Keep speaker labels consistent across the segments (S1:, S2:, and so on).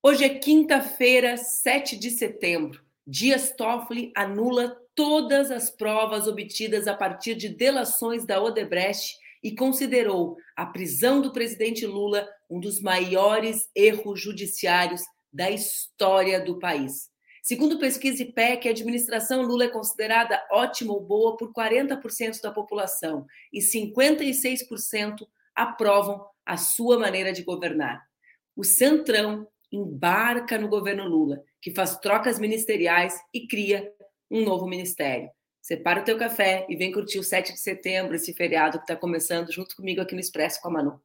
S1: Hoje é quinta-feira, 7 de setembro. Dias Toffoli anula todas as provas obtidas a partir de delações da Odebrecht e considerou a prisão do presidente Lula um dos maiores erros judiciários da história do país. Segundo pesquisa IPEC, a administração Lula é considerada ótima ou boa por 40% da população e 56% aprovam a sua maneira de governar. O Centrão embarca no governo Lula, que faz trocas ministeriais e cria um novo ministério. Separa o teu café e vem curtir o 7 de setembro, esse feriado que está começando junto comigo aqui no Expresso com a Manu.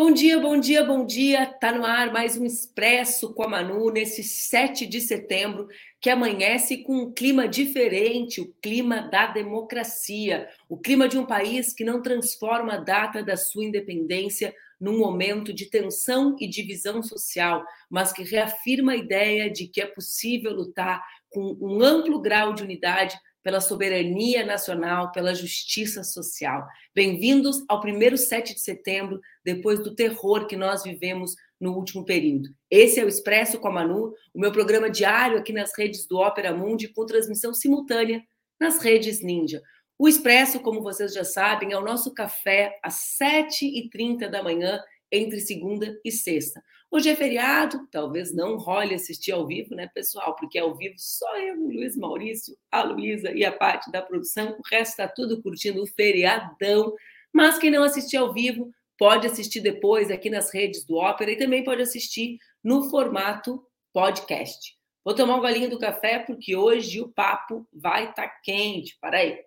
S1: Bom dia, bom dia, bom dia. Tá no ar mais um Expresso com a Manu nesse 7 de setembro, que amanhece com um clima diferente, o clima da democracia, o clima de um país que não transforma a data da sua independência num momento de tensão e divisão social, mas que reafirma a ideia de que é possível lutar com um amplo grau de unidade pela soberania nacional, pela justiça social. Bem-vindos ao primeiro 7 de setembro, depois do terror que nós vivemos no último período. Esse é o Expresso com a Manu, o meu programa diário aqui nas redes do Ópera Mundi, com transmissão simultânea nas redes Ninja. O Expresso, como vocês já sabem, é o nosso café às 7h30 da manhã, entre segunda e sexta. Hoje é feriado, talvez não role assistir ao vivo, né, pessoal? Porque ao vivo só eu, o Luiz Maurício, a Luísa e a parte da produção. O resto está tudo curtindo o feriadão. Mas quem não assistir ao vivo, pode assistir depois aqui nas redes do Ópera e também pode assistir no formato podcast. Vou tomar um golinho do café porque hoje o papo vai estar tá quente. Para aí.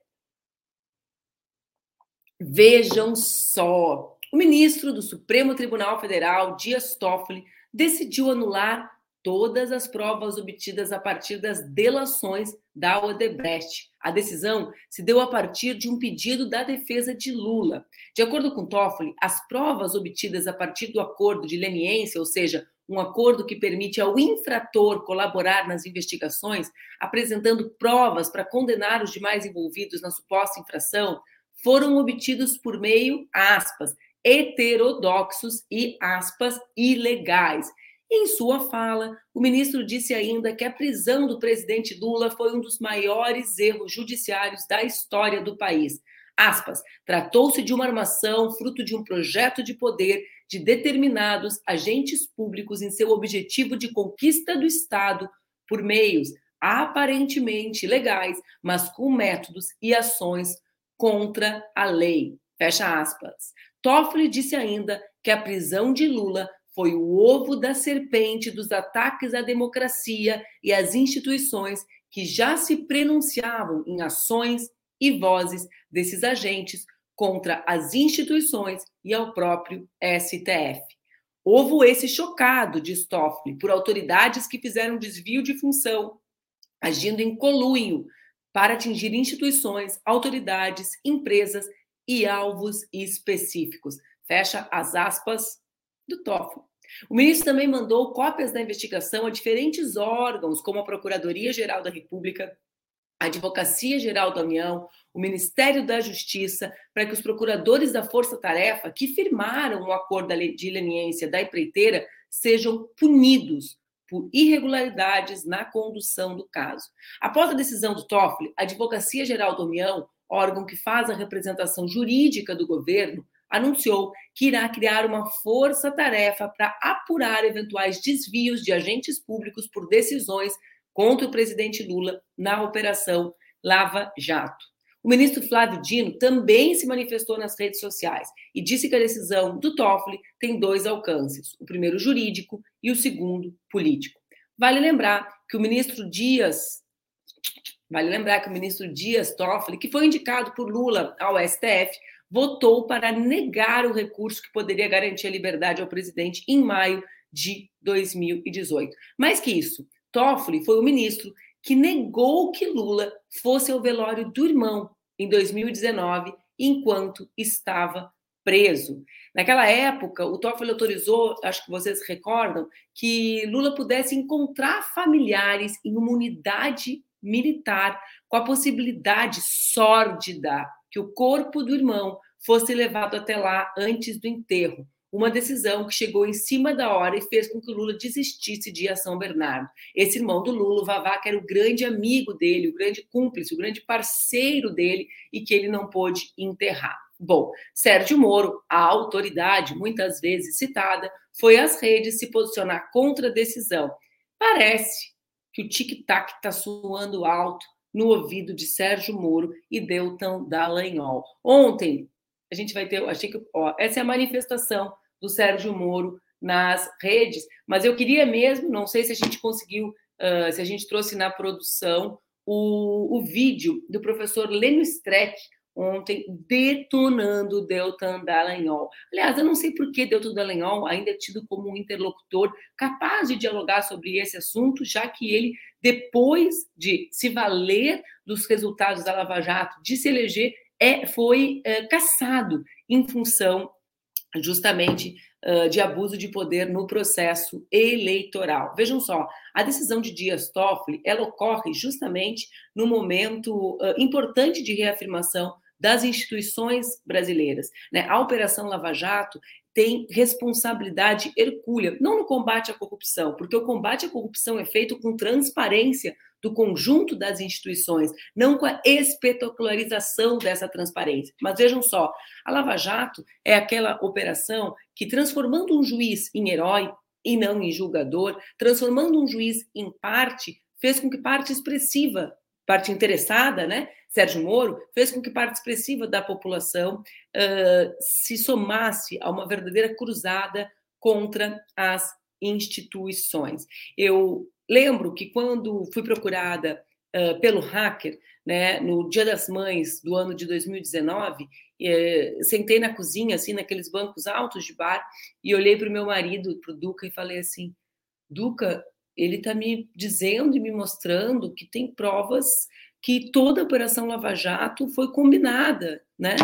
S1: Vejam só, o ministro do Supremo Tribunal Federal, Dias Toffoli, decidiu anular todas as provas obtidas a partir das delações da Odebrecht. A decisão se deu a partir de um pedido da defesa de Lula. De acordo com Toffoli, as provas obtidas a partir do acordo de leniência, ou seja, um acordo que permite ao infrator colaborar nas investigações, apresentando provas para condenar os demais envolvidos na suposta infração, foram obtidos por meio, aspas, heterodoxos e, aspas, ilegais. Em sua fala, o ministro disse ainda que a prisão do presidente Lula foi um dos maiores erros judiciários da história do país. Aspas, tratou-se de uma armação fruto de um projeto de poder de determinados agentes públicos em seu objetivo de conquista do Estado por meios aparentemente legais, mas com métodos e ações contra a lei. Fecha aspas. Toffoli disse ainda que a prisão de Lula foi o ovo da serpente dos ataques à democracia e às instituições que já se prenunciavam em ações e vozes desses agentes contra as instituições e ao próprio STF. Ovo esse chocado, diz Toffoli, por autoridades que fizeram desvio de função, agindo em colunho para atingir instituições, autoridades, empresas e alvos específicos. Fecha as aspas do TOEFL. O ministro também mandou cópias da investigação a diferentes órgãos, como a Procuradoria-Geral da República, a Advocacia Geral da União, o Ministério da Justiça, para que os procuradores da Força Tarefa que firmaram o acordo de leniência da empreiteira sejam punidos por irregularidades na condução do caso. Após a decisão do Toffoli, a Advocacia Geral da União órgão que faz a representação jurídica do governo, anunciou que irá criar uma força-tarefa para apurar eventuais desvios de agentes públicos por decisões contra o presidente Lula na Operação Lava Jato. O ministro Flávio Dino também se manifestou nas redes sociais e disse que a decisão do Toffoli tem dois alcances: o primeiro jurídico e o segundo político. Vale lembrar que o ministro Dias Vale lembrar que o ministro Dias Toffoli, que foi indicado por Lula ao STF, votou para negar o recurso que poderia garantir a liberdade ao presidente em maio de 2018. Mais que isso, Toffoli foi o ministro que negou que Lula fosse ao velório do irmão em 2019, enquanto estava preso. Naquela época, o Toffoli autorizou, acho que vocês recordam, que Lula pudesse encontrar familiares em uma unidade militar com a possibilidade sórdida que o corpo do irmão fosse levado até lá antes do enterro. Uma decisão que chegou em cima da hora e fez com que o Lula desistisse de ir a São Bernardo. Esse irmão do Lula, o que era o grande amigo dele, o grande cúmplice, o grande parceiro dele e que ele não pôde enterrar. Bom, Sérgio Moro, a autoridade muitas vezes citada, foi às redes se posicionar contra a decisão. Parece que o tic-tac está soando alto no ouvido de Sérgio Moro e Deltan Dallagnol. Ontem, a gente vai ter, achei que, ó, essa é a manifestação do Sérgio Moro nas redes, mas eu queria mesmo, não sei se a gente conseguiu, uh, se a gente trouxe na produção o, o vídeo do professor Lênio Streck, ontem detonando Deltan Dallagnol. Aliás, eu não sei por que Deltan Dallagnol ainda é tido como um interlocutor capaz de dialogar sobre esse assunto, já que ele, depois de se valer dos resultados da Lava Jato, de se eleger, é, foi é, caçado em função justamente uh, de abuso de poder no processo eleitoral. Vejam só, a decisão de Dias Toffoli, ela ocorre justamente no momento uh, importante de reafirmação das instituições brasileiras. Né? A Operação Lava Jato tem responsabilidade hercúlea, não no combate à corrupção, porque o combate à corrupção é feito com transparência do conjunto das instituições, não com a espetacularização dessa transparência. Mas vejam só, a Lava Jato é aquela operação que, transformando um juiz em herói e não em julgador, transformando um juiz em parte, fez com que parte expressiva, parte interessada, né, Sérgio Moro, fez com que parte expressiva da população uh, se somasse a uma verdadeira cruzada contra as instituições. Eu Lembro que quando fui procurada uh, pelo hacker, né, no Dia das Mães do ano de 2019, eh, sentei na cozinha, assim, naqueles bancos altos de bar, e olhei para o meu marido, para o Duca, e falei assim: Duca, ele está me dizendo e me mostrando que tem provas que toda a Operação Lava Jato foi combinada, né?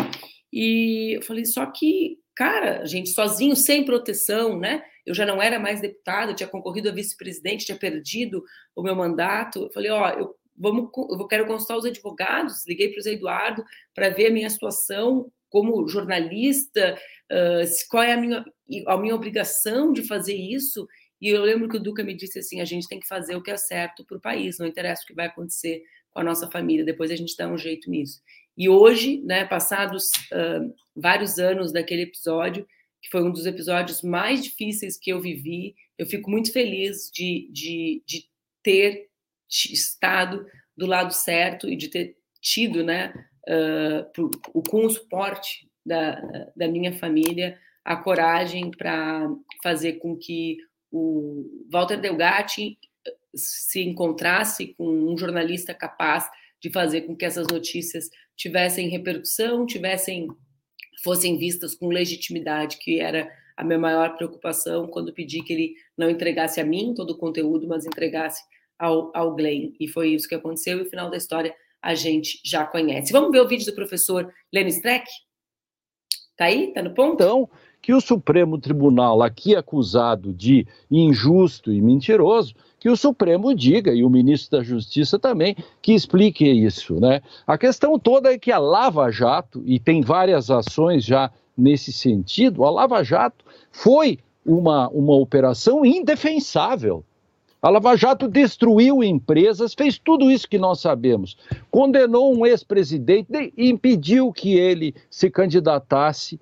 S1: E eu falei, só que, cara, gente, sozinho, sem proteção, né? eu já não era mais deputada, tinha concorrido a vice-presidente, tinha perdido o meu mandato. Eu falei, ó, eu vamos, eu quero consultar os advogados, liguei para o Eduardo para ver a minha situação como jornalista, uh, qual é a minha, a minha obrigação de fazer isso. E eu lembro que o Duca me disse assim: a gente tem que fazer o que é certo para o país, não interessa o que vai acontecer com a nossa família, depois a gente dá um jeito nisso. E hoje, né, passados uh, vários anos daquele episódio, que foi um dos episódios mais difíceis que eu vivi. Eu fico muito feliz de, de, de ter estado do lado certo e de ter tido, né, uh, com o suporte da, da minha família, a coragem para fazer com que o Walter Delgatti se encontrasse com um jornalista capaz de fazer com que essas notícias tivessem repercussão, tivessem fossem vistas com legitimidade, que era a minha maior preocupação quando pedi que ele não entregasse a mim todo o conteúdo, mas entregasse ao, ao Glenn. E foi isso que aconteceu, e o final da história a gente já conhece. Vamos ver o vídeo do professor Lenny Streck? Tá aí? Tá no ponto?
S2: Então, que o Supremo Tribunal, aqui acusado de injusto e mentiroso, que o Supremo diga, e o ministro da Justiça também, que explique isso. Né? A questão toda é que a Lava Jato, e tem várias ações já nesse sentido, a Lava Jato foi uma, uma operação indefensável. A Lava Jato destruiu empresas, fez tudo isso que nós sabemos. Condenou um ex-presidente e impediu que ele se candidatasse.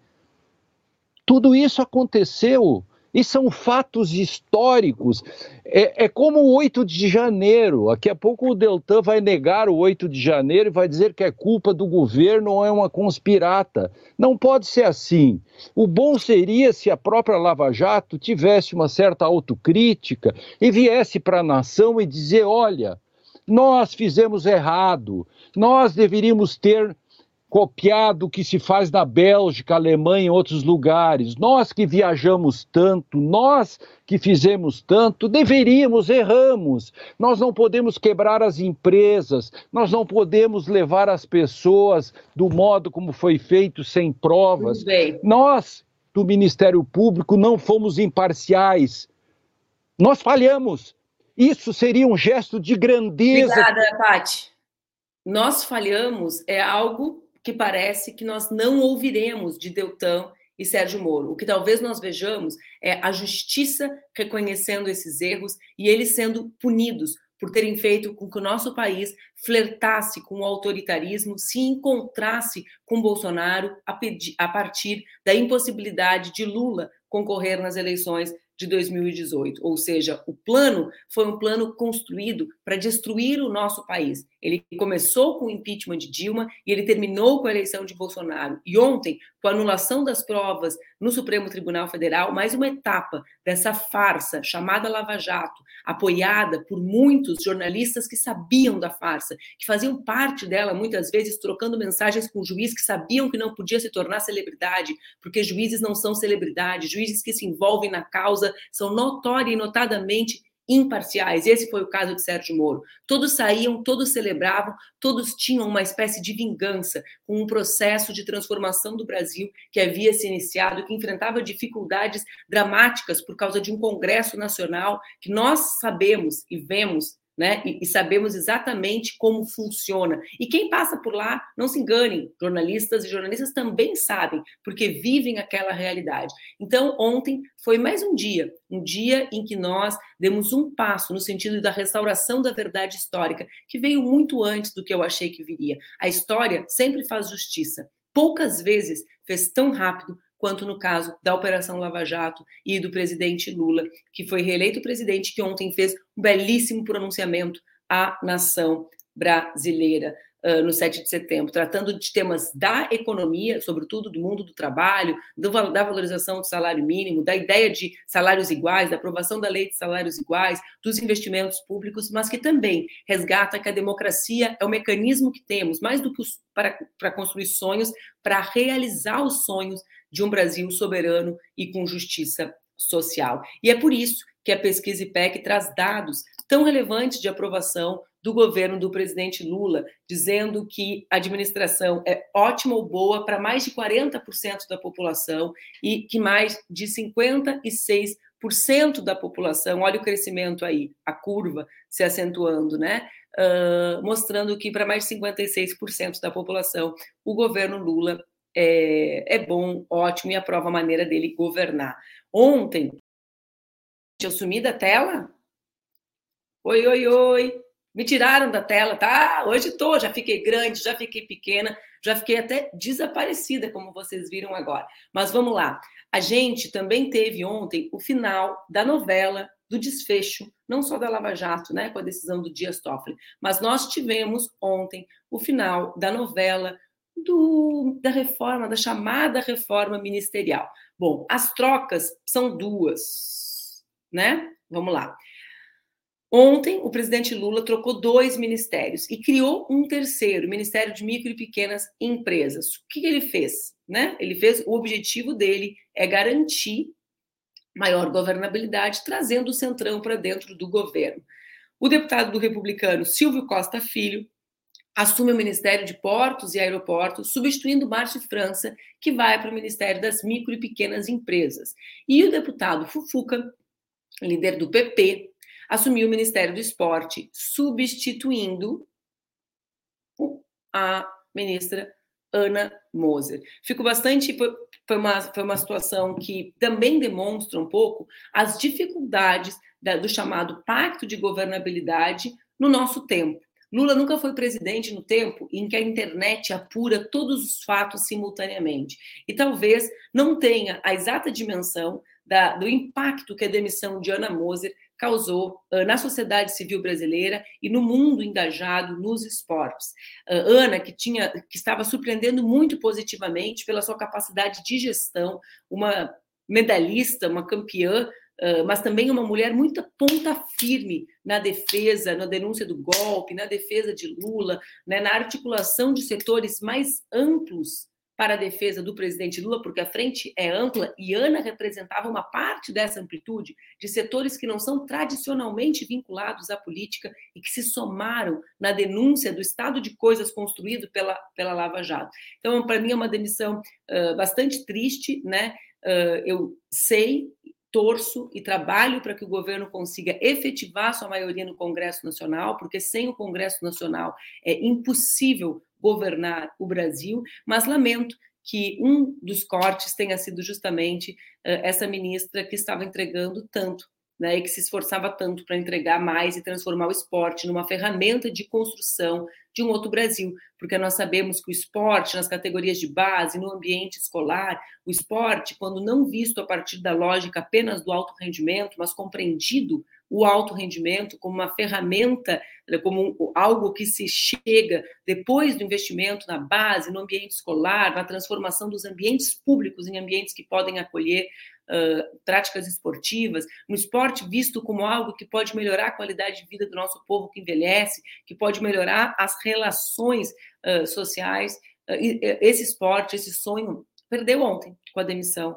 S2: Tudo isso aconteceu e são fatos históricos. É, é, como o 8 de janeiro. Daqui a pouco o Deltan vai negar o 8 de janeiro e vai dizer que é culpa do governo ou é uma conspirata. Não pode ser assim. O bom seria se a própria Lava Jato tivesse uma certa autocrítica e viesse para a nação e dizer: olha, nós fizemos errado, nós deveríamos ter copiar do que se faz na Bélgica, Alemanha e outros lugares. Nós que viajamos tanto, nós que fizemos tanto, deveríamos, erramos. Nós não podemos quebrar as empresas, nós não podemos levar as pessoas do modo como foi feito, sem provas. Nós, do Ministério Público, não fomos imparciais. Nós falhamos. Isso seria um gesto de grandeza.
S1: Obrigada, Paty. Nós falhamos é algo que parece que nós não ouviremos de Deltan e Sérgio Moro. O que talvez nós vejamos é a justiça reconhecendo esses erros e eles sendo punidos por terem feito com que o nosso país flertasse com o autoritarismo, se encontrasse com Bolsonaro a, pedir, a partir da impossibilidade de Lula concorrer nas eleições de 2018. Ou seja, o plano foi um plano construído para destruir o nosso país. Ele começou com o impeachment de Dilma e ele terminou com a eleição de Bolsonaro. E ontem, com a anulação das provas no Supremo Tribunal Federal, mais uma etapa dessa farsa chamada Lava Jato, apoiada por muitos jornalistas que sabiam da farsa, que faziam parte dela muitas vezes trocando mensagens com juízes que sabiam que não podia se tornar celebridade, porque juízes não são celebridade, juízes que se envolvem na causa são notória e notadamente imparciais. Esse foi o caso de Sérgio Moro. Todos saíam, todos celebravam, todos tinham uma espécie de vingança com um processo de transformação do Brasil que havia se iniciado, que enfrentava dificuldades dramáticas por causa de um Congresso Nacional que nós sabemos e vemos né? E, e, sabemos exatamente como funciona. E quem passa por lá, não se enganem, jornalistas e jornalistas também sabem, porque vivem aquela realidade. Então, ontem foi mais um dia, um dia em que nós demos um passo no sentido da restauração da verdade histórica, que veio muito antes do que eu achei que viria. A história sempre faz justiça. Poucas vezes fez tão rápido quanto no caso da Operação Lava Jato e do presidente Lula, que foi reeleito presidente, que ontem fez um belíssimo pronunciamento à nação brasileira. Uh, no 7 de setembro, tratando de temas da economia, sobretudo do mundo do trabalho, do, da valorização do salário mínimo, da ideia de salários iguais, da aprovação da lei de salários iguais, dos investimentos públicos, mas que também resgata que a democracia é o mecanismo que temos, mais do que os, para, para construir sonhos, para realizar os sonhos de um Brasil soberano e com justiça social. E é por isso que a pesquisa IPEC traz dados tão relevantes de aprovação do governo do presidente Lula, dizendo que a administração é ótima ou boa para mais de 40% da população e que mais de 56% da população, olha o crescimento aí, a curva se acentuando, né? Uh, mostrando que para mais de 56% da população o governo Lula é, é bom, ótimo e aprova a maneira dele governar. Ontem, eu sumi da tela? Oi, oi, oi. Me tiraram da tela, tá? Hoje estou, já fiquei grande, já fiquei pequena, já fiquei até desaparecida, como vocês viram agora. Mas vamos lá. A gente também teve ontem o final da novela do desfecho, não só da Lava Jato, né, com a decisão do Dias Toffoli, mas nós tivemos ontem o final da novela do, da reforma, da chamada reforma ministerial. Bom, as trocas são duas, né? Vamos lá. Ontem, o presidente Lula trocou dois ministérios e criou um terceiro, o Ministério de Micro e Pequenas Empresas. O que ele fez? Né? Ele fez, o objetivo dele é garantir maior governabilidade, trazendo o centrão para dentro do governo. O deputado do republicano Silvio Costa Filho assume o Ministério de Portos e Aeroportos, substituindo Márcio França, que vai para o Ministério das Micro e Pequenas Empresas. E o deputado Fufuca, líder do PP, assumiu o Ministério do Esporte, substituindo a ministra Ana Moser. Fico bastante. Foi uma, foi uma situação que também demonstra um pouco as dificuldades da, do chamado pacto de governabilidade no nosso tempo. Lula nunca foi presidente no tempo em que a internet apura todos os fatos simultaneamente. E talvez não tenha a exata dimensão da, do impacto que a demissão de Ana Moser causou uh, na sociedade civil brasileira e no mundo engajado nos esportes. Uh, Ana, que tinha, que estava surpreendendo muito positivamente pela sua capacidade de gestão, uma medalhista, uma campeã mas também uma mulher muito ponta firme na defesa, na denúncia do golpe, na defesa de Lula, né, na articulação de setores mais amplos para a defesa do presidente Lula, porque a frente é ampla e Ana representava uma parte dessa amplitude de setores que não são tradicionalmente vinculados à política e que se somaram na denúncia do estado de coisas construído pela, pela Lava Jato. Então, para mim, é uma demissão uh, bastante triste, né? Uh, eu sei torço e trabalho para que o governo consiga efetivar sua maioria no Congresso Nacional, porque sem o Congresso Nacional é impossível governar o Brasil, mas lamento que um dos cortes tenha sido justamente uh, essa ministra que estava entregando tanto né, e que se esforçava tanto para entregar mais e transformar o esporte numa ferramenta de construção de um outro Brasil, porque nós sabemos que o esporte, nas categorias de base, no ambiente escolar, o esporte, quando não visto a partir da lógica apenas do alto rendimento, mas compreendido o alto rendimento como uma ferramenta, como algo que se chega depois do investimento na base, no ambiente escolar, na transformação dos ambientes públicos em ambientes que podem acolher uh, práticas esportivas, no esporte visto como algo que pode melhorar a qualidade de vida do nosso povo que envelhece, que pode melhorar as relações uh, sociais. Esse esporte, esse sonho, perdeu ontem com a demissão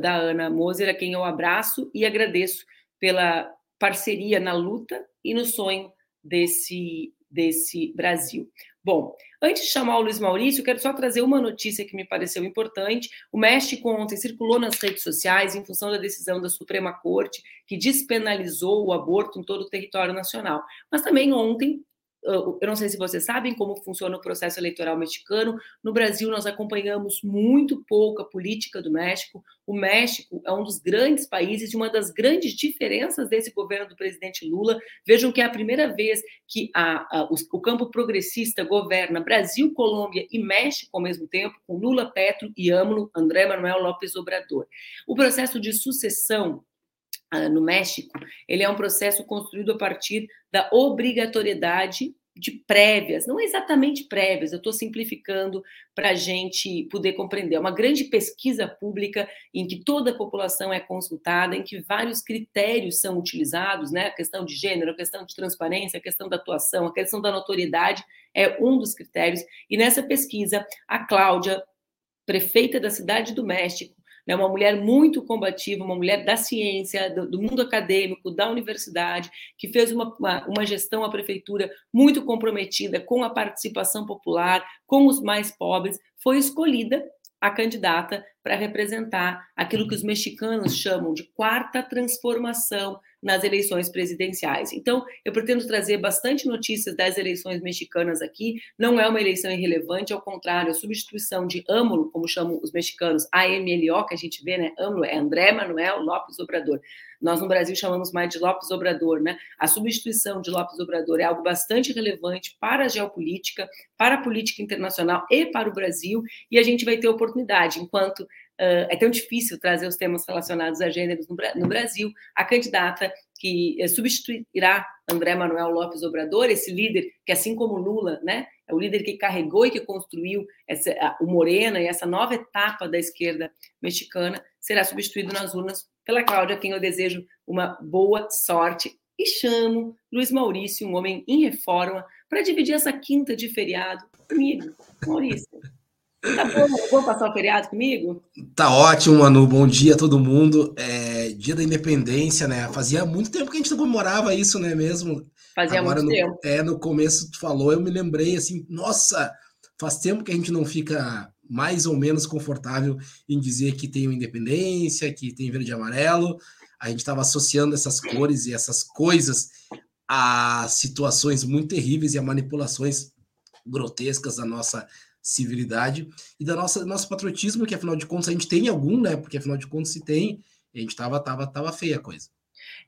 S1: da Ana Moser, a quem eu abraço e agradeço pela parceria na luta e no sonho desse, desse Brasil. Bom, antes de chamar o Luiz Maurício, quero só trazer uma notícia que me pareceu importante. O México ontem circulou nas redes sociais em função da decisão da Suprema Corte, que despenalizou o aborto em todo o território nacional. Mas também ontem eu não sei se vocês sabem como funciona o processo eleitoral mexicano. No Brasil, nós acompanhamos muito pouco a política do México. O México é um dos grandes países e uma das grandes diferenças desse governo do presidente Lula. Vejam que é a primeira vez que a, a, o, o, campo progressista governa Brasil, Colômbia e México ao mesmo tempo, com Lula, Petro e AMLO, André Manuel López Obrador. O processo de sucessão no México, ele é um processo construído a partir da obrigatoriedade de prévias, não exatamente prévias, eu estou simplificando para a gente poder compreender. É uma grande pesquisa pública em que toda a população é consultada, em que vários critérios são utilizados, né? A questão de gênero, a questão de transparência, a questão da atuação, a questão da notoriedade é um dos critérios. E nessa pesquisa, a Cláudia, prefeita da cidade do México, né, uma mulher muito combativa, uma mulher da ciência, do, do mundo acadêmico, da universidade, que fez uma, uma, uma gestão à prefeitura muito comprometida com a participação popular, com os mais pobres, foi escolhida a candidata para representar aquilo que os mexicanos chamam de quarta transformação nas eleições presidenciais. Então, eu pretendo trazer bastante notícias das eleições mexicanas aqui. Não é uma eleição irrelevante, ao contrário, a substituição de AMLO, como chamam os mexicanos, AMLO, que a gente vê, né? AMLO é André Manuel Lopes Obrador. Nós no Brasil chamamos mais de Lopes Obrador, né? A substituição de Lopes Obrador é algo bastante relevante para a geopolítica, para a política internacional e para o Brasil, e a gente vai ter oportunidade, enquanto é tão difícil trazer os temas relacionados a gêneros no, Brasil. A candidata que uh, substituirá André Manuel Lopes Obrador, esse líder que, assim como Lula, né, é o líder que carregou e que construiu essa, o Morena e essa nova etapa da esquerda mexicana, será substituído nas urnas pela Cláudia, a quem eu desejo uma boa sorte. E chamo Luiz Maurício, um homem em reforma, para dividir essa quinta de feriado comigo. Maurício. Tá bom, vou passar o feriado comigo?
S3: Tá ótimo, Manu. Bom dia a todo mundo. É, dia da Independência, né? Fazia muito tempo que a gente não comemorava isso, né? Mesmo.
S1: Fazia Agora, muito
S3: no,
S1: tempo.
S3: É, no começo tu falou, eu me lembrei assim, nossa, faz tempo que a gente não fica mais ou menos confortável em dizer que tem independência, que tem verde e amarelo. A gente estava associando essas cores e essas coisas a situações muito terríveis e a manipulações grotescas da nossa civilidade e da nossa nosso patriotismo, que afinal de contas a gente tem algum, né? Porque afinal de contas se tem, a gente tava tava tava feia a coisa.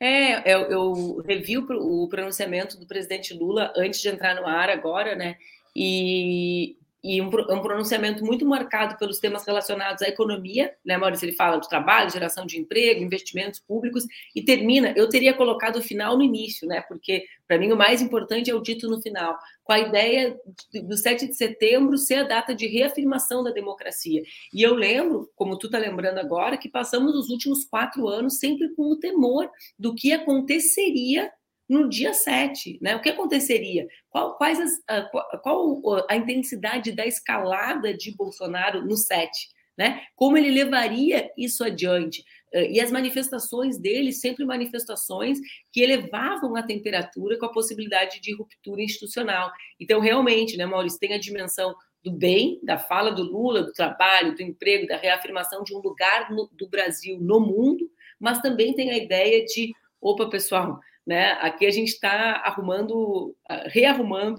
S1: É, eu, eu revi o, o pronunciamento do presidente Lula antes de entrar no ar agora, né? E e um, um, pronunciamento muito marcado pelos temas relacionados à economia, né, Maurício? Ele fala de trabalho, geração de emprego, investimentos públicos, e termina. Eu teria colocado o final no início, né? Porque, para mim, o mais importante é o dito no final, com a ideia do 7 de setembro ser a data de reafirmação da democracia. E eu lembro, como tu está lembrando agora, que passamos os últimos quatro anos sempre com o temor do que aconteceria no dia 7, né? O que aconteceria? Qual, quais as, qual a intensidade da escalada de Bolsonaro no 7? Né? Como ele levaria isso adiante? E as manifestações dele, sempre manifestações que elevavam a temperatura com a possibilidade de ruptura institucional. Então, realmente, né, Maurício, tem a dimensão do bem, da fala do Lula, do trabalho, do emprego, da reafirmação de um lugar no, do Brasil no mundo, mas também tem a ideia de, opa, pessoal, né? Aqui a gente está arrumando, ah, rearrumando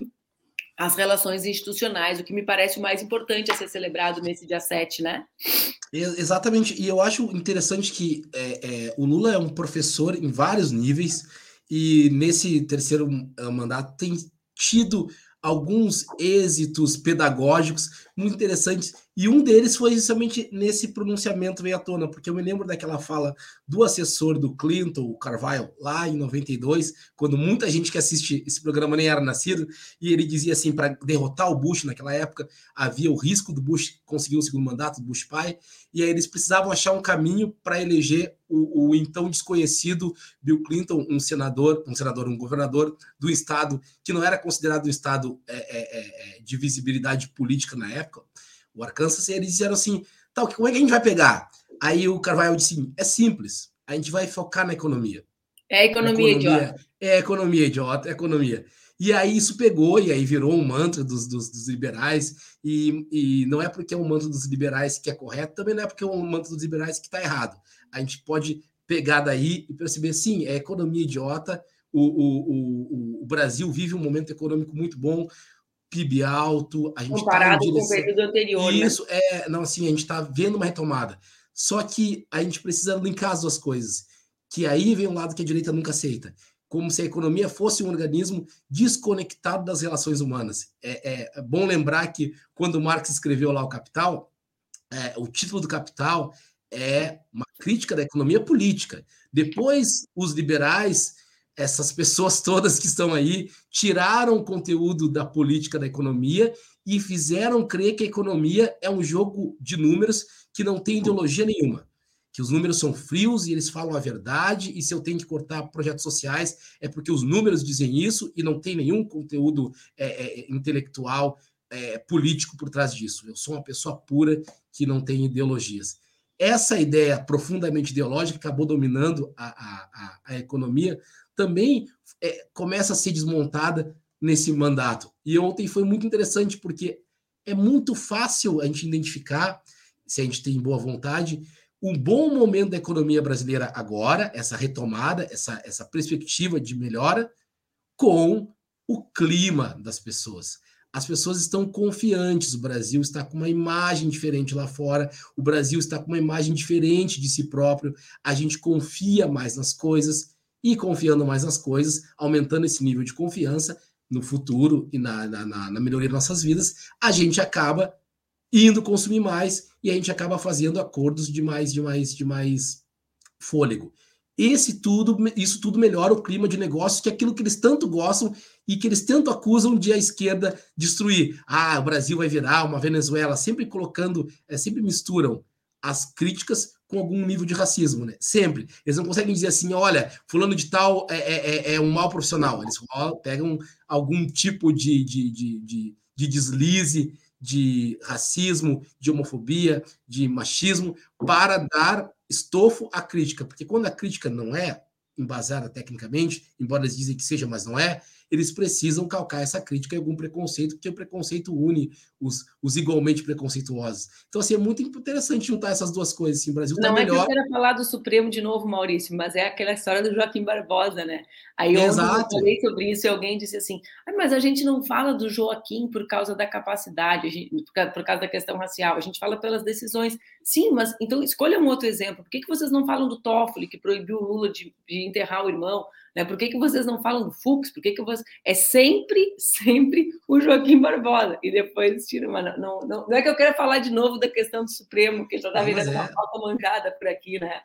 S1: as relações institucionais, o que me parece o mais importante a ser celebrado nesse dia 7, né?
S3: Exatamente, e eu acho interessante que é, é, o Lula é um professor em vários níveis, e nesse terceiro ah, mandato tem tido alguns êxitos pedagógicos muito interessantes e um deles foi justamente nesse pronunciamento veio à tona, porque eu me lembro daquela fala do assessor do Clinton, o Carvalho, lá em 92, quando muita gente que assiste esse programa nem era nascido, e ele dizia assim: para derrotar o Bush naquela época, havia o risco do Bush conseguir o segundo mandato, do Bush pai, e aí eles precisavam achar um caminho para eleger o, o, então desconhecido Bill Clinton, um senador, um senador, um governador do estado que não era considerado um estado é, é, é, de visibilidade política na época o Arkansas, eles disseram assim: tal, como é que a gente vai pegar? Aí o Carvalho disse: assim, é simples, a gente vai focar na economia.
S1: É a economia, economia idiota.
S3: É a economia idiota, é economia. E aí isso pegou, e aí virou um mantra dos, dos, dos, liberais, e, e não é porque é um mantra dos liberais que é correto, também não é porque é um mantra dos liberais que está errado. A gente pode pegar daí e perceber, sim, é economia idiota, o, o, o, o Brasil vive um momento econômico muito bom, PIB alto, a gente
S1: tá comparado tá direção... com o período anterior.
S3: Né? Isso né? é, não assim, a gente está vendo uma retomada. Só que a gente precisa linkar as duas coisas. Que aí vem um lado que a direita nunca aceita, como se a economia fosse um organismo desconectado das relações humanas. É, é, é bom lembrar que quando Marx escreveu lá o Capital, é, o título do Capital é uma crítica da economia política. Depois, os liberais essas pessoas todas que estão aí tiraram o conteúdo da política da economia e fizeram crer que a economia é um jogo de números que não tem ideologia nenhuma. Que os números são frios e eles falam a verdade, e se eu tenho que cortar projetos sociais é porque os números dizem isso e não tem nenhum conteúdo é, é, intelectual, é, político por trás disso. Eu sou uma pessoa pura que não tem ideologias. Essa ideia profundamente ideológica acabou dominando a, a, a, a economia também é, começa a ser desmontada nesse mandato. E ontem foi muito interessante, porque é muito fácil a gente identificar, se a gente tem boa vontade, um bom momento da economia brasileira agora, essa retomada, essa, essa perspectiva de melhora, com o clima das pessoas. As pessoas estão confiantes, o Brasil está com uma imagem diferente lá fora, o Brasil está com uma imagem diferente de si próprio, a gente confia mais nas coisas, e confiando mais nas coisas, aumentando esse nível de confiança no futuro e na, na, na melhoria das nossas vidas, a gente acaba indo consumir mais e a gente acaba fazendo acordos de mais, de mais, de mais fôlego. Esse tudo, isso tudo melhora o clima de negócios, que é aquilo que eles tanto gostam e que eles tanto acusam de a esquerda destruir. Ah, o Brasil vai virar uma Venezuela, sempre colocando, é, sempre misturam as críticas com algum nível de racismo, né? Sempre. Eles não conseguem dizer assim, olha, fulano de tal é, é, é, é um mau profissional. Eles pegam algum tipo de, de, de, de, de deslize, de racismo, de homofobia, de machismo, para dar estofo à crítica. Porque quando a crítica não é embasada tecnicamente, embora eles dizem que seja, mas não é, eles precisam calcar essa crítica em algum preconceito, porque o preconceito une os, os igualmente preconceituosos. Então, assim, é muito interessante juntar essas duas coisas. Assim, o Brasil está melhor.
S1: Não é que eu quero falar do Supremo de novo, Maurício, mas é aquela história do Joaquim Barbosa, né? Aí eu falei sobre isso e alguém disse assim, ah, mas a gente não fala do Joaquim por causa da capacidade, gente, por causa da questão racial, a gente fala pelas decisões. Sim, mas então escolha um outro exemplo. Por que, que vocês não falam do Toffoli, que proibiu o Lula de, de enterrar o irmão? Né? Por que, que vocês não falam do Fux? Por que, que vocês... É sempre, sempre o Joaquim Barbosa. E depois tira, mas não, não, não é que eu quero falar de novo da questão do Supremo, que já está virando é. uma falta mancada por aqui, né?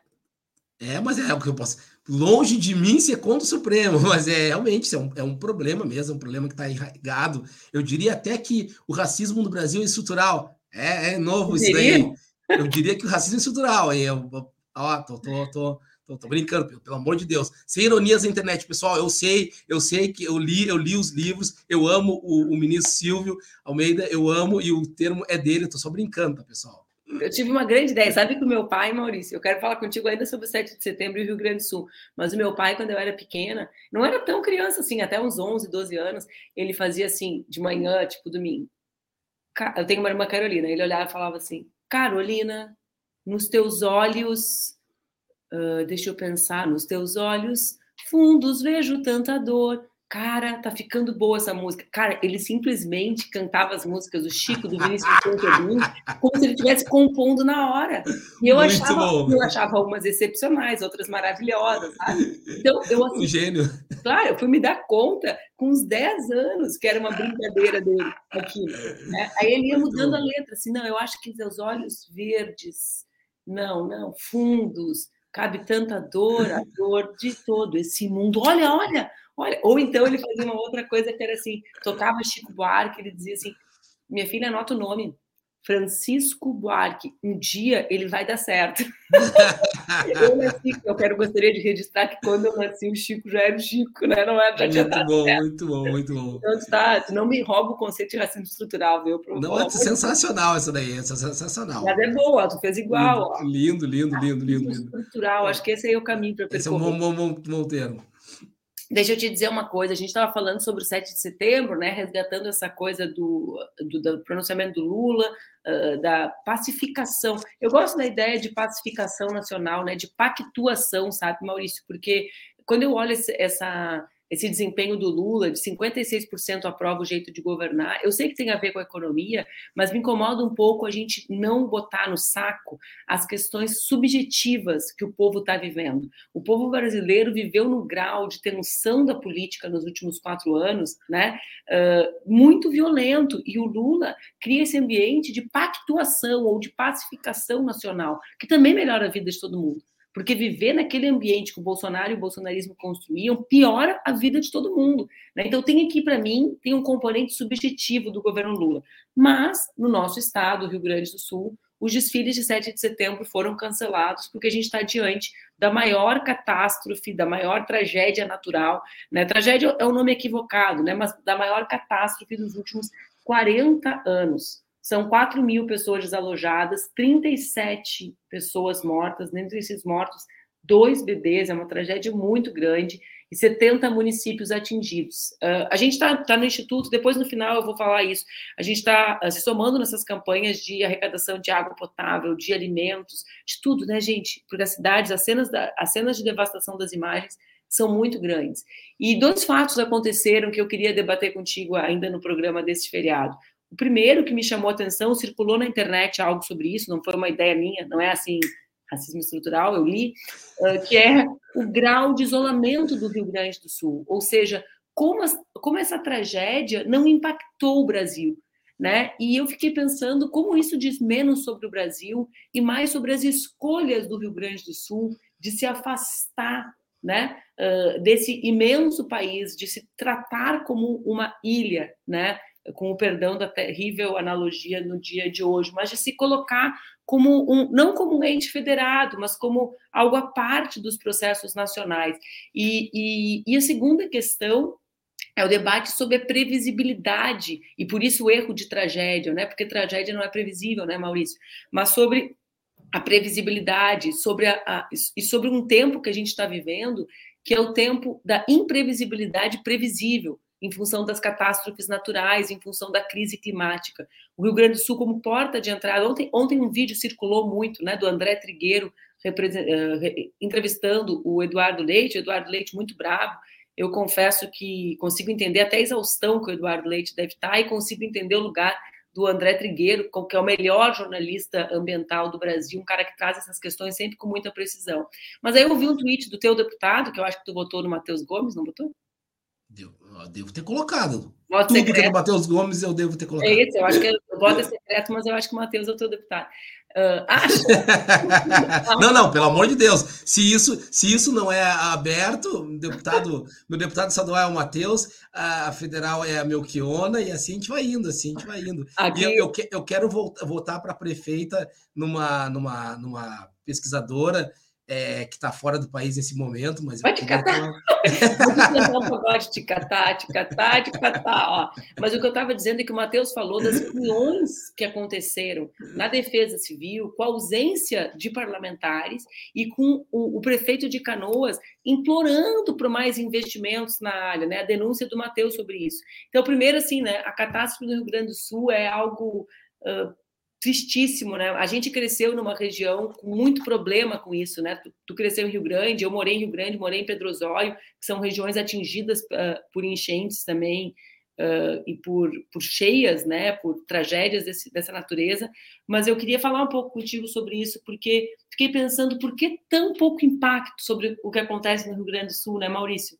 S3: É, mas é o que eu posso. Longe de mim ser contra o Supremo, mas é realmente é um, é um problema mesmo, é um problema que está enraigado. Eu diria até que o racismo no Brasil é estrutural. É, é novo isso daí. Eu diria que o racismo é estrutural. Eu, ó, tô, tô, tô, tô, tô brincando, pelo, pelo, amor de Deus. Sem ironias na internet, pessoal. Eu sei, eu sei que eu li, eu li os livros, eu amo o, o ministro Silvio Almeida, eu amo, e o termo é dele, eu tô só brincando, tá, pessoal?
S1: Eu tive uma grande ideia. Sabe que o meu pai, Maurício, eu quero falar contigo ainda sobre o 7 de setembro e o Rio Grande do Sul. Mas o meu pai, quando eu era pequena, não era tão criança assim, até uns 11, 12 anos, ele fazia assim, de manhã, tipo domingo. Eu tenho uma irmã Carolina, ele olhava e falava assim: Carolina, nos teus olhos, uh, deixa eu pensar, nos teus olhos fundos vejo tanta dor cara, tá ficando boa essa música. Cara, ele simplesmente cantava as músicas do Chico, do Vinícius Conteúdo, como se ele estivesse compondo na hora. E eu achava, eu achava algumas excepcionais, outras maravilhosas, sabe? Então, eu assim,
S3: um gênio.
S1: Claro, eu fui me dar conta com uns 10 anos que era uma brincadeira dele aqui. Né? Aí ele ia mudando a letra, assim, não, eu acho que seus olhos verdes, não, não, fundos, cabe tanta dor, a dor de todo esse mundo. Olha, olha, Olha, ou então ele fazia uma outra coisa que era assim, tocava Chico Buarque, ele dizia assim, minha filha, anota o nome, Francisco Buarque, um dia ele vai dar certo. eu nasci, eu quero gostaria de registrar que quando eu nasci o Chico já era o Chico, né? Não
S3: é já muito bom, certo. muito bom, muito bom.
S1: Então tá, não me rouba o conceito de racismo estrutural, viu?
S3: Pro não, é sensacional essa daí, é sensacional.
S1: Mas é boa, tu fez igual.
S3: Lindo, lindo, lindo, lindo, lindo.
S1: Estrutural, acho que esse aí é o caminho para
S3: percorrer. Esse é um bom, bom, bom, bom termo.
S1: Deixa eu te dizer uma coisa, a gente estava falando sobre o 7 de setembro, né, resgatando essa coisa do, do, do pronunciamento do Lula, uh, da pacificação. Eu gosto da ideia de pacificação nacional, né, de pactuação, sabe, Maurício? Porque quando eu olho esse, essa, esse desempenho do Lula, de 56% aprova o jeito de governar. Eu sei que tem a ver com a economia, mas me incomoda um pouco a gente não botar no saco as questões subjetivas que o povo está vivendo. O povo brasileiro viveu no grau de tensão da política nos últimos quatro anos, né? Uh, muito violento, e o Lula cria esse ambiente de pactuação ou de pacificação nacional, que também melhora a vida de todo mundo. Porque viver naquele ambiente que o Bolsonaro e o bolsonarismo construíam piora a vida de todo mundo. Né? Então, tem aqui, para mim, tem um componente subjetivo do governo Lula. Mas, no nosso estado, Rio Grande do Sul, os desfiles de 7 de setembro foram cancelados porque a gente está diante da maior catástrofe, da maior tragédia natural. Né? Tragédia é um nome equivocado, né? mas da maior catástrofe dos últimos 40 anos. São 4 mil pessoas desalojadas, 37 pessoas mortas, dentre esses mortos, dois bebês, é uma tragédia muito grande, e 70 municípios atingidos. Uh, a gente está tá no Instituto, depois no final eu vou falar isso, a gente está uh, se somando nessas campanhas de arrecadação de água potável, de alimentos, de tudo, né, gente? Porque as cidades, as cenas, da, as cenas de devastação das imagens são muito grandes. E dois fatos aconteceram que eu queria debater contigo ainda no programa desse feriado. O primeiro que me chamou a atenção, circulou na internet algo sobre isso, não foi uma ideia minha, não é assim, racismo estrutural, eu li, que é o grau de isolamento do Rio Grande do Sul, ou seja, como, as, como essa tragédia não impactou o Brasil, né? E eu fiquei pensando como isso diz menos sobre o Brasil e mais sobre as escolhas do Rio Grande do Sul de se afastar, né, desse imenso país, de se tratar como uma ilha, né? Com o perdão da terrível analogia no dia de hoje, mas de se colocar como um, não como um ente federado, mas como algo à parte dos processos nacionais. E, e, e a segunda questão é o debate sobre a previsibilidade, e por isso o erro de tragédia, né? porque tragédia não é previsível, né, Maurício? Mas sobre a previsibilidade, sobre a, a e sobre um tempo que a gente está vivendo, que é o tempo da imprevisibilidade previsível em função das catástrofes naturais, em função da crise climática. O Rio Grande do Sul, como porta de entrada, ontem, ontem um vídeo circulou muito, né, do André Trigueiro uh, entrevistando o Eduardo Leite, Eduardo Leite muito bravo. Eu confesso que consigo entender até a exaustão que o Eduardo Leite deve estar e consigo entender o lugar do André Trigueiro, que é o melhor jornalista ambiental do Brasil, um cara que traz essas questões sempre com muita precisão. Mas aí eu vi um tweet do teu deputado, que eu acho que tu votou no Matheus Gomes, não votou?
S3: Devo, devo ter colocado.
S1: Voto
S3: Tudo
S1: secreto.
S3: que é do Matheus Gomes eu devo ter colocado.
S1: É isso, eu acho que voto é secreto, mas eu acho que o Matheus é o teu deputado. Uh, acho.
S3: não, não, pelo amor de Deus. Se isso, se isso não é aberto, deputado, meu deputado estadual é o Matheus, a federal é a Melchiona, e assim a gente vai indo, assim a gente vai indo.
S1: Aqui...
S3: E eu, eu, eu quero voltar, voltar para prefeita numa, numa, numa pesquisadora é, que está fora do país nesse momento, mas
S1: vai te catar. Um pagode te catar, te catar, te catar. Ó. Mas o que eu estava dizendo é que o Matheus falou das reuniões que aconteceram na Defesa Civil, com a ausência de parlamentares e com o, o prefeito de Canoas implorando por mais investimentos na área, né? A denúncia do Matheus sobre isso. Então, primeiro, assim, né? A catástrofe do Rio Grande do Sul é algo uh, tristíssimo, né? A gente cresceu numa região com muito problema com isso, né? Tu, tu, cresceu em Rio Grande, eu morei em Rio Grande, morei em Pedro Osório, que são regiões atingidas uh, por enchentes também uh, e por, por cheias, né? Por tragédias desse, dessa natureza. Mas eu queria falar um pouco contigo sobre isso, porque fiquei pensando por que tão pouco impacto sobre o que acontece no Rio Grande do Sul, né, Maurício?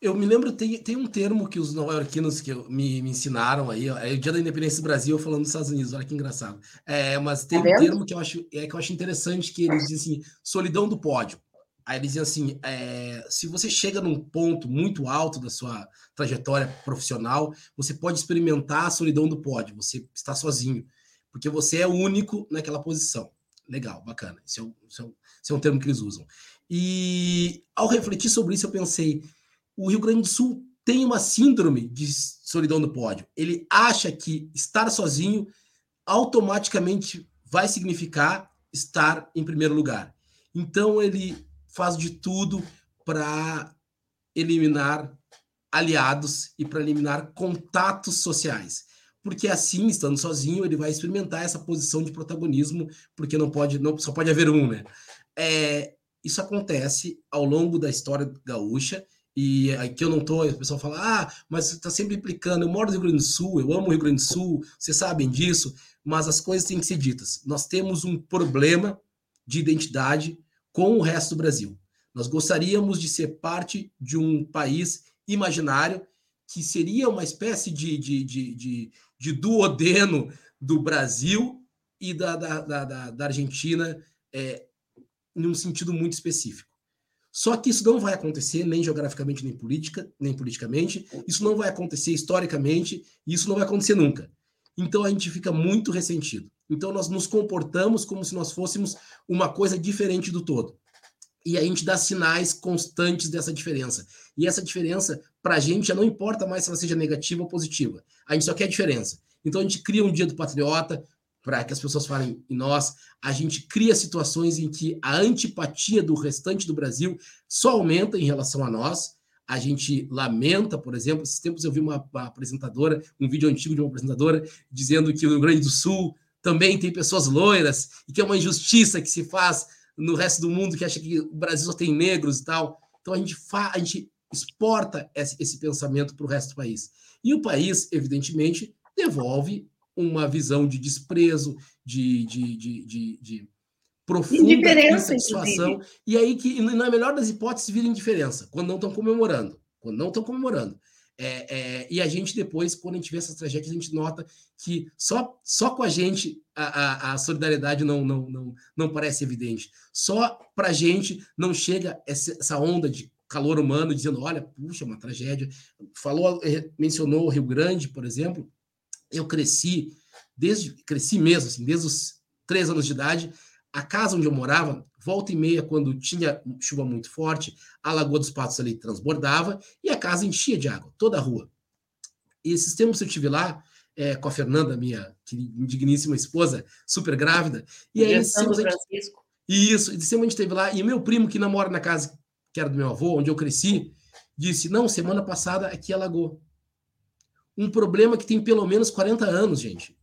S3: Eu me lembro, tem, tem um termo que os nova-iorquinos que me, me ensinaram aí, é o Dia da Independência do Brasil falando dos Estados Unidos, olha que engraçado. É, mas tem tá um termo que eu, acho, é, que eu acho interessante, que eles dizem assim, solidão do pódio. Aí eles dizem assim, é, se você chega num ponto muito alto da sua trajetória profissional, você pode experimentar a solidão do pódio, você está sozinho, porque você é o único naquela posição. Legal, bacana. Esse é, o, esse, é o, esse é um termo que eles usam. E ao refletir sobre isso, eu pensei, o Rio Grande do Sul tem uma síndrome de solidão do pódio. Ele acha que estar sozinho automaticamente vai significar estar em primeiro lugar. Então ele faz de tudo para eliminar aliados e para eliminar contatos sociais. Porque assim, estando sozinho, ele vai experimentar essa posição de protagonismo, porque não pode, não só pode haver um, né? É, isso acontece ao longo da história gaúcha e aqui eu não tô, o pessoal fala, ah, mas você está sempre implicando, eu moro no Rio Grande do Sul, eu amo o Rio Grande do Sul, vocês sabem disso, mas as coisas têm que ser ditas. Nós temos um problema de identidade com o resto do Brasil. Nós gostaríamos de ser parte de um país imaginário que seria uma espécie de, de, de, de, de duodeno do Brasil e da, da, da, da Argentina é, em um sentido muito específico. Só que isso não vai acontecer nem geograficamente, nem política, nem politicamente. Isso não vai acontecer historicamente, e isso não vai acontecer nunca. Então a gente fica muito ressentido. Então nós nos comportamos como se nós fôssemos uma coisa diferente do todo. E a gente dá sinais constantes dessa diferença. E essa diferença, para a gente, já não importa mais se ela seja negativa ou positiva. A gente só quer diferença. Então a gente cria um dia do patriota, para que as pessoas falem em nós, a gente cria situações em que a antipatia do restante do Brasil só aumenta em relação a nós. A gente lamenta, por exemplo, esses tempos eu vi uma, uma apresentadora, um vídeo antigo de uma apresentadora, dizendo que o Rio Grande do Sul também tem pessoas loiras e que é uma injustiça que se faz no resto do mundo que acha que o Brasil só tem negros e tal. Então a gente, fa a gente exporta esse, esse pensamento para o resto do país. E o país, evidentemente, devolve uma visão de desprezo, de, de, de, de, de profunda insatisfação. E aí que, na melhor das hipóteses, vira indiferença, quando não estão comemorando. Quando não estão comemorando. É, é, e a gente depois, quando a gente vê essas tragédias, a gente nota que só, só com a gente a, a, a solidariedade não, não, não, não parece evidente. Só para a gente não chega essa, essa onda de calor humano dizendo, olha, puxa, uma tragédia. Falou, eh, mencionou o Rio Grande, por exemplo, eu cresci, desde cresci mesmo, assim, desde os três anos de idade. A casa onde eu morava, volta e meia, quando tinha chuva muito forte, a Lagoa dos Patos ali transbordava e a casa enchia de água, toda a rua. E esses tempos eu estive lá é, com a Fernanda, minha digníssima esposa, super grávida. E aí,
S1: São Francisco.
S3: Isso, e de cima a gente esteve lá, e meu primo, que namora na casa que era do meu avô, onde eu cresci, disse: Não, semana passada aqui alagou um problema que tem pelo menos 40 anos, gente,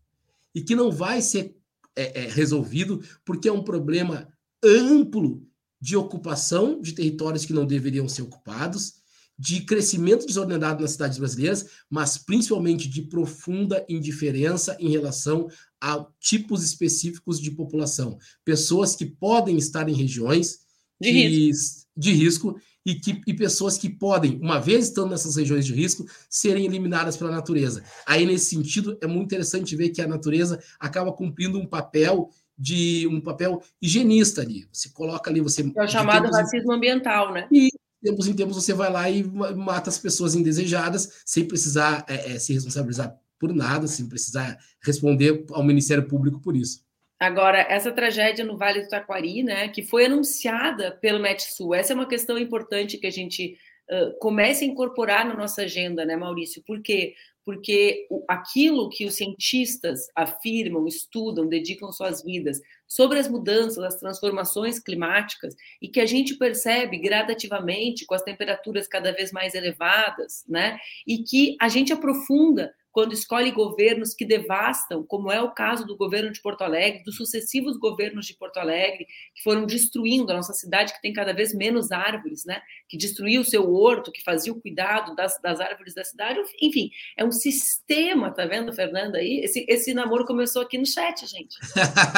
S3: e que não vai ser é, é, resolvido porque é um problema amplo de ocupação de territórios que não deveriam ser ocupados, de crescimento desordenado nas cidades brasileiras, mas principalmente de profunda indiferença em relação a tipos específicos de população. Pessoas que podem estar em regiões de, que, risco. de risco e, que, e pessoas que podem, uma vez estando nessas regiões de risco, serem eliminadas pela natureza. Aí, nesse sentido, é muito interessante ver que a natureza acaba cumprindo um papel de um papel higienista ali. Você coloca ali, você.
S1: É o chamado racismo ambiental, né?
S3: E tempos em tempos você vai lá e mata as pessoas indesejadas sem precisar é, é, se responsabilizar por nada, sem precisar responder ao Ministério Público por isso.
S1: Agora, essa tragédia no Vale do Taquari, né, que foi anunciada pelo Metsul, essa é uma questão importante que a gente uh, comece a incorporar na nossa agenda, né, Maurício? Por quê? Porque o, aquilo que os cientistas afirmam, estudam, dedicam suas vidas sobre as mudanças, as transformações climáticas, e que a gente percebe gradativamente com as temperaturas cada vez mais elevadas, né? E que a gente aprofunda quando escolhe governos que devastam, como é o caso do governo de Porto Alegre, dos sucessivos governos de Porto Alegre, que foram destruindo a nossa cidade, que tem cada vez menos árvores, né? que destruiu o seu horto, que fazia o cuidado das, das árvores da cidade. Enfim, é um sistema, tá vendo, Fernanda? Aí? Esse, esse namoro começou aqui no chat, gente.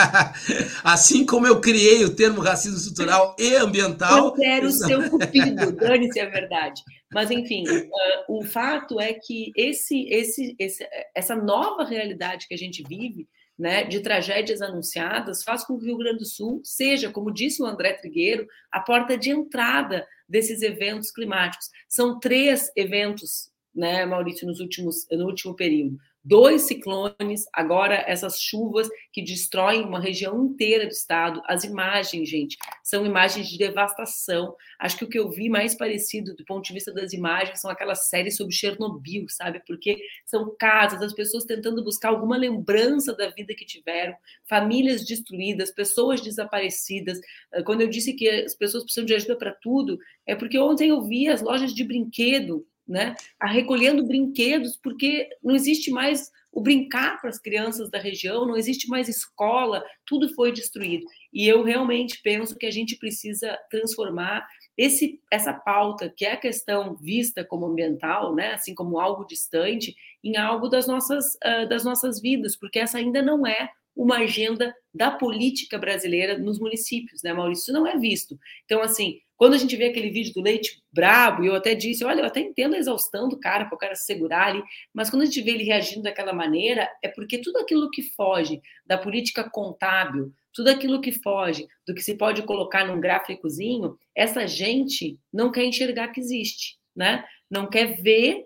S3: assim como eu criei o termo racismo estrutural e ambiental.
S1: Eu quero ser o cupido, dane-se a verdade. Mas, enfim, uh, o fato é que esse, esse, esse, essa nova realidade que a gente vive, né, de tragédias anunciadas, faz com que o Rio Grande do Sul seja, como disse o André Trigueiro, a porta de entrada desses eventos climáticos. São três eventos, né, Maurício, nos últimos, no último período dois ciclones, agora essas chuvas que destroem uma região inteira do estado. As imagens, gente, são imagens de devastação. Acho que o que eu vi mais parecido do ponto de vista das imagens são aquelas séries sobre Chernobyl, sabe? Porque são casas, as pessoas tentando buscar alguma lembrança da vida que tiveram, famílias destruídas, pessoas desaparecidas. Quando eu disse que as pessoas precisam de ajuda para tudo, é porque ontem eu vi as lojas de brinquedo né? A recolhendo brinquedos, porque não existe mais o brincar para as crianças da região, não existe mais escola, tudo foi destruído. E eu realmente penso que a gente precisa transformar esse, essa pauta, que é a questão vista como ambiental, né, assim como algo distante, em algo das nossas, uh, das nossas vidas, porque essa ainda não é uma agenda da política brasileira nos municípios, né, Maurício? Isso não é visto. Então, assim, quando a gente vê aquele vídeo do leite brabo, eu até disse, olha, eu até entendo a exaustão do cara, para o cara se segurar ali, mas quando a gente vê ele reagindo daquela maneira, é porque tudo aquilo que foge da política contábil, tudo aquilo que foge do que se pode colocar num gráficozinho, essa gente não quer enxergar que existe, né? Não quer ver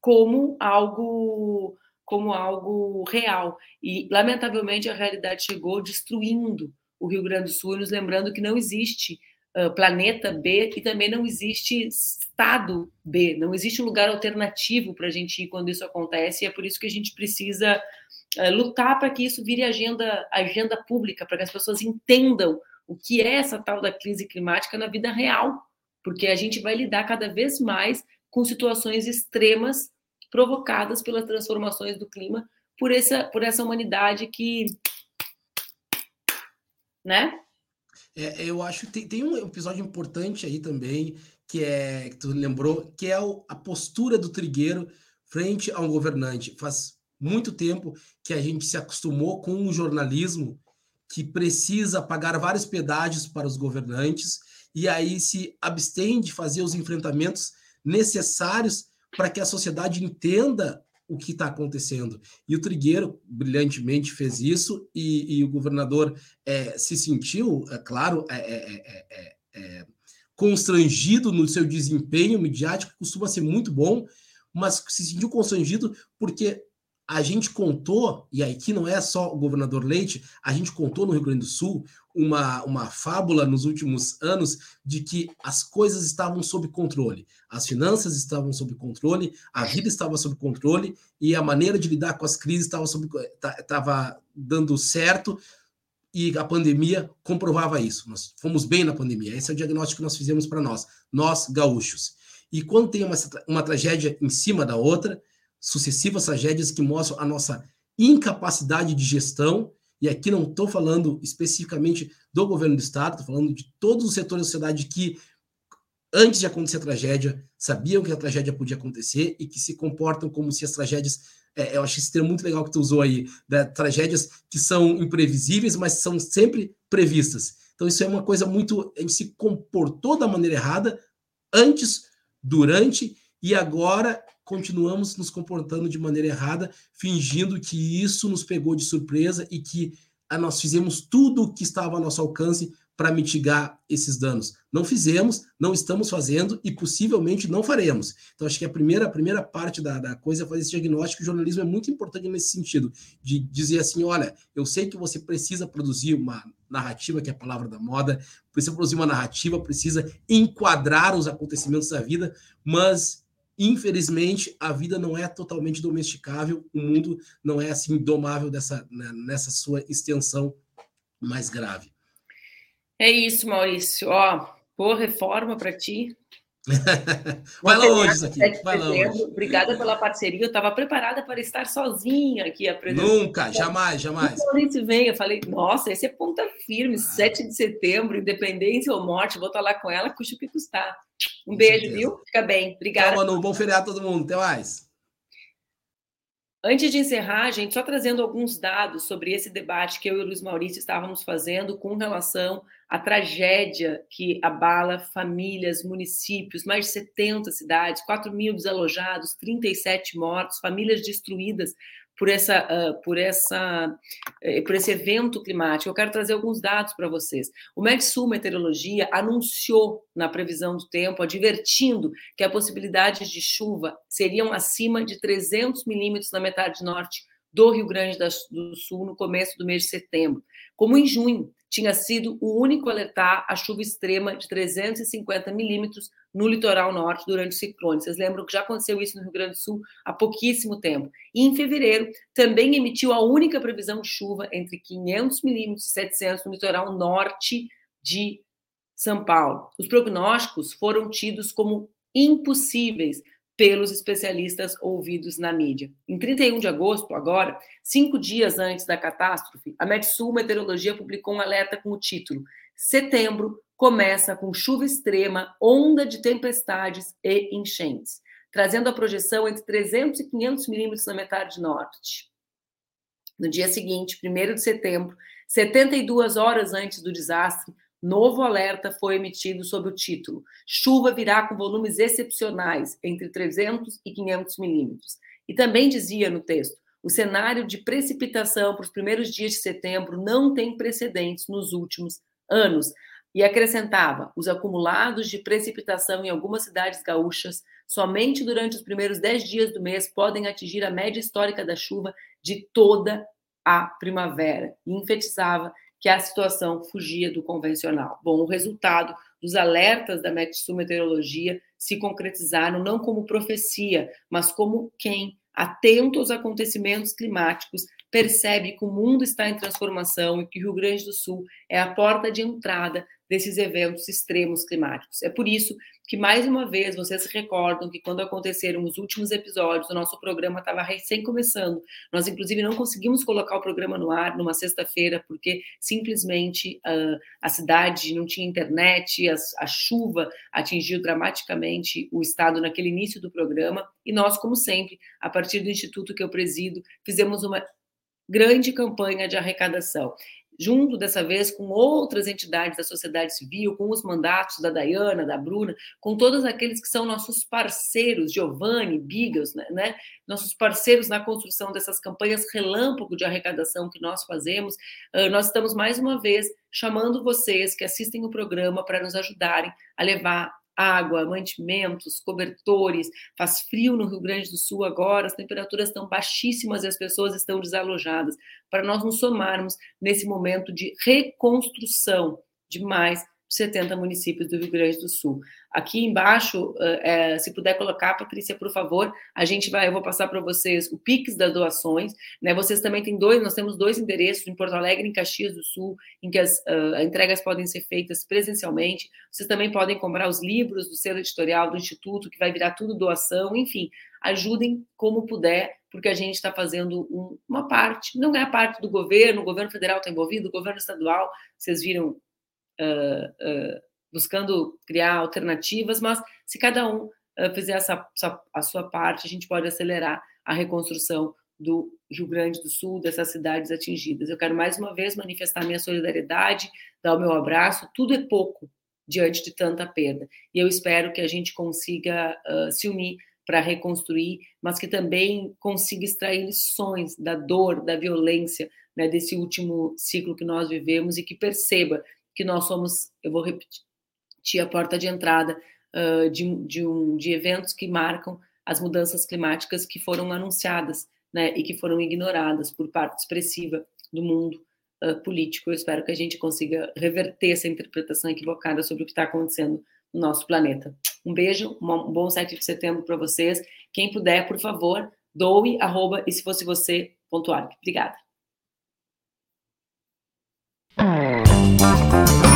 S1: como algo como algo real. E, lamentavelmente, a realidade chegou destruindo o Rio Grande do Sul, nos lembrando que não existe uh, planeta B e também não existe estado B, não existe um lugar alternativo para a gente ir quando isso acontece, e é por isso que a gente precisa uh, lutar para que isso vire agenda, agenda pública, para que as pessoas entendam o que é essa tal da crise climática na vida real, porque a gente vai lidar cada vez mais com situações extremas provocadas pelas transformações do clima por essa, por essa humanidade que. Né?
S3: É, eu acho que tem, tem, um episódio importante aí também, que é que tu lembrou, que é o, a postura do trigueiro frente a um governante. Faz muito tempo que a gente se acostumou com um jornalismo que precisa pagar vários pedágios para os governantes e aí se abstém de fazer os enfrentamentos necessários para que a sociedade entenda o que está acontecendo. E o Trigueiro brilhantemente fez isso, e, e o governador é, se sentiu, é claro, é é, é, é, é, constrangido no seu desempenho midiático, que costuma ser muito bom, mas se sentiu constrangido porque a gente contou, e aqui não é só o governador Leite, a gente contou no Rio Grande do Sul uma, uma fábula nos últimos anos de que as coisas estavam sob controle, as finanças estavam sob controle, a vida estava sob controle e a maneira de lidar com as crises estava, sob, estava dando certo e a pandemia comprovava isso. Nós fomos bem na pandemia, esse é o diagnóstico que nós fizemos para nós, nós gaúchos. E quando tem uma, uma tragédia em cima da outra, sucessivas tragédias que mostram a nossa incapacidade de gestão, e aqui não estou falando especificamente do governo do Estado, estou falando de todos os setores da sociedade que antes de acontecer a tragédia, sabiam que a tragédia podia acontecer e que se comportam como se as tragédias. É, eu acho esse termo muito legal que tu usou aí, da tragédias que são imprevisíveis, mas são sempre previstas. Então, isso é uma coisa muito. A gente se comportou da maneira errada antes, durante e agora continuamos nos comportando de maneira errada, fingindo que isso nos pegou de surpresa e que ah, nós fizemos tudo o que estava ao nosso alcance para mitigar esses danos. Não fizemos, não estamos fazendo e possivelmente não faremos. Então, acho que a primeira, a primeira parte da, da coisa é fazer esse diagnóstico. O jornalismo é muito importante nesse sentido, de dizer assim: olha, eu sei que você precisa produzir uma narrativa, que é a palavra da moda, precisa produzir uma narrativa, precisa enquadrar os acontecimentos da vida, mas infelizmente a vida não é totalmente domesticável, o mundo não é assim domável dessa, né, nessa sua extensão mais grave.
S1: É isso, Maurício. Ó, boa reforma para ti.
S3: Vai isso aqui. Vai hoje.
S1: Obrigada pela parceria. Eu estava preparada para estar sozinha aqui
S3: apresentando. Nunca, jamais, jamais.
S1: Quando vem, eu falei, nossa, esse é ponta firme, ah. 7 de setembro, independência ou morte, vou estar lá com ela, custa o que custar. Um com beijo, certeza. viu? Fica bem. Obrigada.
S3: Tchau, Manu. Bom feriado a todo mundo. Até mais.
S1: Antes de encerrar, gente, só trazendo alguns dados sobre esse debate que eu e o Luiz Maurício estávamos fazendo com relação à tragédia que abala famílias, municípios, mais de 70 cidades, 4 mil desalojados, 37 mortos, famílias destruídas por, essa, uh, por, essa, uh, por esse evento climático. Eu quero trazer alguns dados para vocês. O Metsul Meteorologia anunciou na previsão do tempo, advertindo que a possibilidade de chuva seriam acima de 300 milímetros na metade norte do Rio Grande do Sul no começo do mês de setembro. Como em junho, tinha sido o único a alertar a chuva extrema de 350 milímetros no litoral norte durante o ciclone. Vocês lembram que já aconteceu isso no Rio Grande do Sul há pouquíssimo tempo. E em fevereiro também emitiu a única previsão de chuva entre 500 milímetros e 700 no litoral norte de São Paulo. Os prognósticos foram tidos como impossíveis pelos especialistas ouvidos na mídia. Em 31 de agosto, agora, cinco dias antes da catástrofe, a Metsul Meteorologia publicou um alerta com o título Setembro começa com chuva extrema, onda de tempestades e enchentes, trazendo a projeção entre 300 e 500 milímetros na metade norte. No dia seguinte, 1 de setembro, 72 horas antes do desastre, Novo alerta foi emitido sob o título Chuva virá com volumes excepcionais, entre 300 e 500 milímetros. E também dizia no texto: o cenário de precipitação para os primeiros dias de setembro não tem precedentes nos últimos anos. E acrescentava: os acumulados de precipitação em algumas cidades gaúchas, somente durante os primeiros 10 dias do mês, podem atingir a média histórica da chuva de toda a primavera. E enfatizava que a situação fugia do convencional. Bom, o resultado dos alertas da Metsu Meteorologia se concretizaram não como profecia, mas como quem, atento aos acontecimentos climáticos, percebe que o mundo está em transformação e que o Rio Grande do Sul é a porta de entrada desses eventos extremos climáticos. É por isso que, mais uma vez, vocês se recordam que quando aconteceram os últimos episódios, o nosso programa estava recém começando. Nós, inclusive, não conseguimos colocar o programa no ar numa sexta-feira, porque simplesmente uh, a cidade não tinha internet, a, a chuva atingiu dramaticamente o estado naquele início do programa. E nós, como sempre, a partir do instituto que eu presido, fizemos uma grande campanha de arrecadação junto dessa vez com outras entidades da sociedade civil, com os mandatos da Dayana, da Bruna, com todos aqueles que são nossos parceiros, Giovanni, Bigas, né, né, nossos parceiros na construção dessas campanhas relâmpago de arrecadação que nós fazemos. Uh, nós estamos mais uma vez chamando vocês que assistem o programa para nos ajudarem a levar água, mantimentos, cobertores. Faz frio no Rio Grande do Sul agora, as temperaturas estão baixíssimas e as pessoas estão desalojadas. Para nós nos somarmos nesse momento de reconstrução de mais 70 municípios do Rio Grande do Sul. Aqui embaixo, é, se puder colocar, Patrícia, por favor, a gente vai, eu vou passar para vocês o Pix das doações, né? Vocês também têm dois, nós temos dois endereços em Porto Alegre em Caxias do Sul, em que as uh, entregas podem ser feitas presencialmente. Vocês também podem comprar os livros do selo editorial do Instituto, que vai virar tudo doação, enfim, ajudem como puder, porque a gente está fazendo um, uma parte, não é a parte do governo, o governo federal está envolvido, o governo estadual, vocês viram uh, buscando criar alternativas, mas se cada um fizer essa, a sua parte, a gente pode acelerar a reconstrução do Rio Grande do Sul, dessas cidades atingidas. Eu quero mais uma vez manifestar minha solidariedade, dar o meu abraço. Tudo é pouco diante de tanta perda. E eu espero que a gente consiga uh, se unir para reconstruir, mas que também consiga extrair lições da dor, da violência, né, desse último ciclo que nós vivemos e que perceba que nós somos, eu vou repetir, a porta de entrada uh, de, de, um, de eventos que marcam as mudanças climáticas que foram anunciadas né, e que foram ignoradas por parte expressiva do mundo uh, político. Eu espero que a gente consiga reverter essa interpretação equivocada sobre o que está acontecendo no nosso planeta. Um beijo, um bom 7 de setembro para vocês. Quem puder, por favor, doe, arroba, e se fosse você, ponto Obrigada. Thank